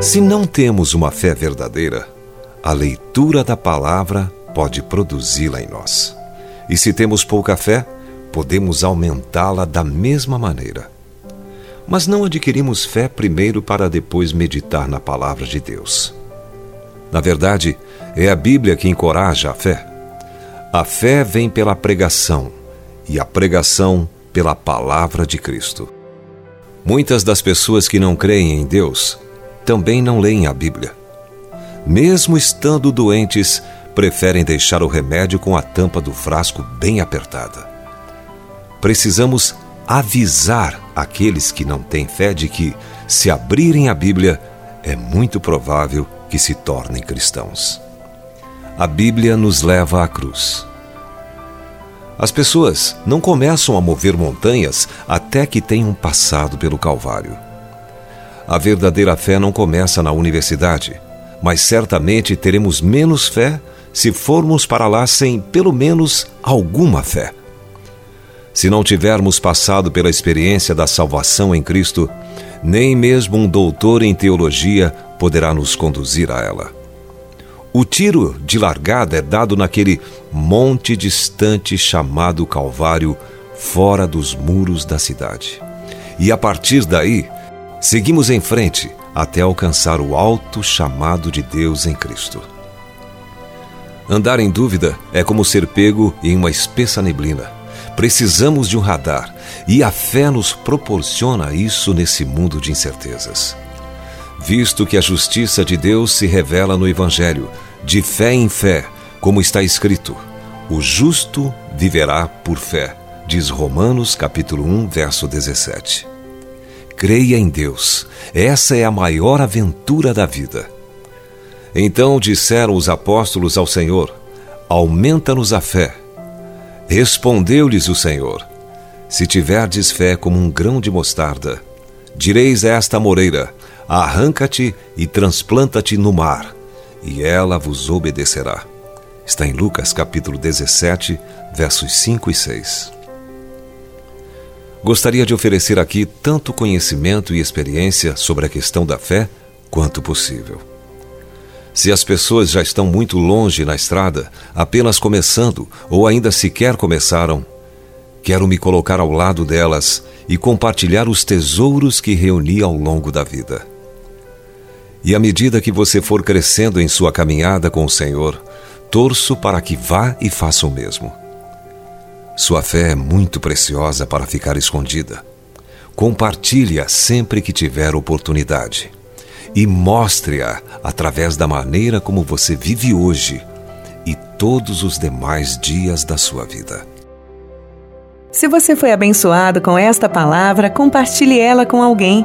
Se não temos uma fé verdadeira, a leitura da palavra pode produzi-la em nós. E se temos pouca fé, podemos aumentá-la da mesma maneira. Mas não adquirimos fé primeiro para depois meditar na palavra de Deus. Na verdade, é a Bíblia que encoraja a fé. A fé vem pela pregação e a pregação pela palavra de Cristo. Muitas das pessoas que não creem em Deus também não leem a Bíblia. Mesmo estando doentes, preferem deixar o remédio com a tampa do frasco bem apertada. Precisamos avisar aqueles que não têm fé de que, se abrirem a Bíblia, é muito provável que se tornem cristãos. A Bíblia nos leva à cruz. As pessoas não começam a mover montanhas até que tenham passado pelo Calvário. A verdadeira fé não começa na universidade, mas certamente teremos menos fé se formos para lá sem pelo menos alguma fé. Se não tivermos passado pela experiência da salvação em Cristo, nem mesmo um doutor em teologia poderá nos conduzir a ela. O tiro de largada é dado naquele monte distante chamado Calvário, fora dos muros da cidade. E a partir daí, Seguimos em frente até alcançar o alto chamado de Deus em Cristo. Andar em dúvida é como ser pego em uma espessa neblina. Precisamos de um radar e a fé nos proporciona isso nesse mundo de incertezas. Visto que a justiça de Deus se revela no Evangelho, de fé em fé, como está escrito: o justo viverá por fé, diz Romanos capítulo 1, verso 17. Creia em Deus. Essa é a maior aventura da vida. Então disseram os apóstolos ao Senhor: Aumenta-nos a fé. Respondeu-lhes o Senhor: Se tiverdes fé como um grão de mostarda, direis a esta moreira: Arranca-te e transplanta-te no mar, e ela vos obedecerá. Está em Lucas capítulo 17, versos 5 e 6. Gostaria de oferecer aqui tanto conhecimento e experiência sobre a questão da fé quanto possível. Se as pessoas já estão muito longe na estrada, apenas começando ou ainda sequer começaram, quero me colocar ao lado delas e compartilhar os tesouros que reuni ao longo da vida. E à medida que você for crescendo em sua caminhada com o Senhor, torço para que vá e faça o mesmo. Sua fé é muito preciosa para ficar escondida. Compartilhe-a sempre que tiver oportunidade. E mostre-a através da maneira como você vive hoje e todos os demais dias da sua vida. Se você foi abençoado com esta palavra, compartilhe ela com alguém.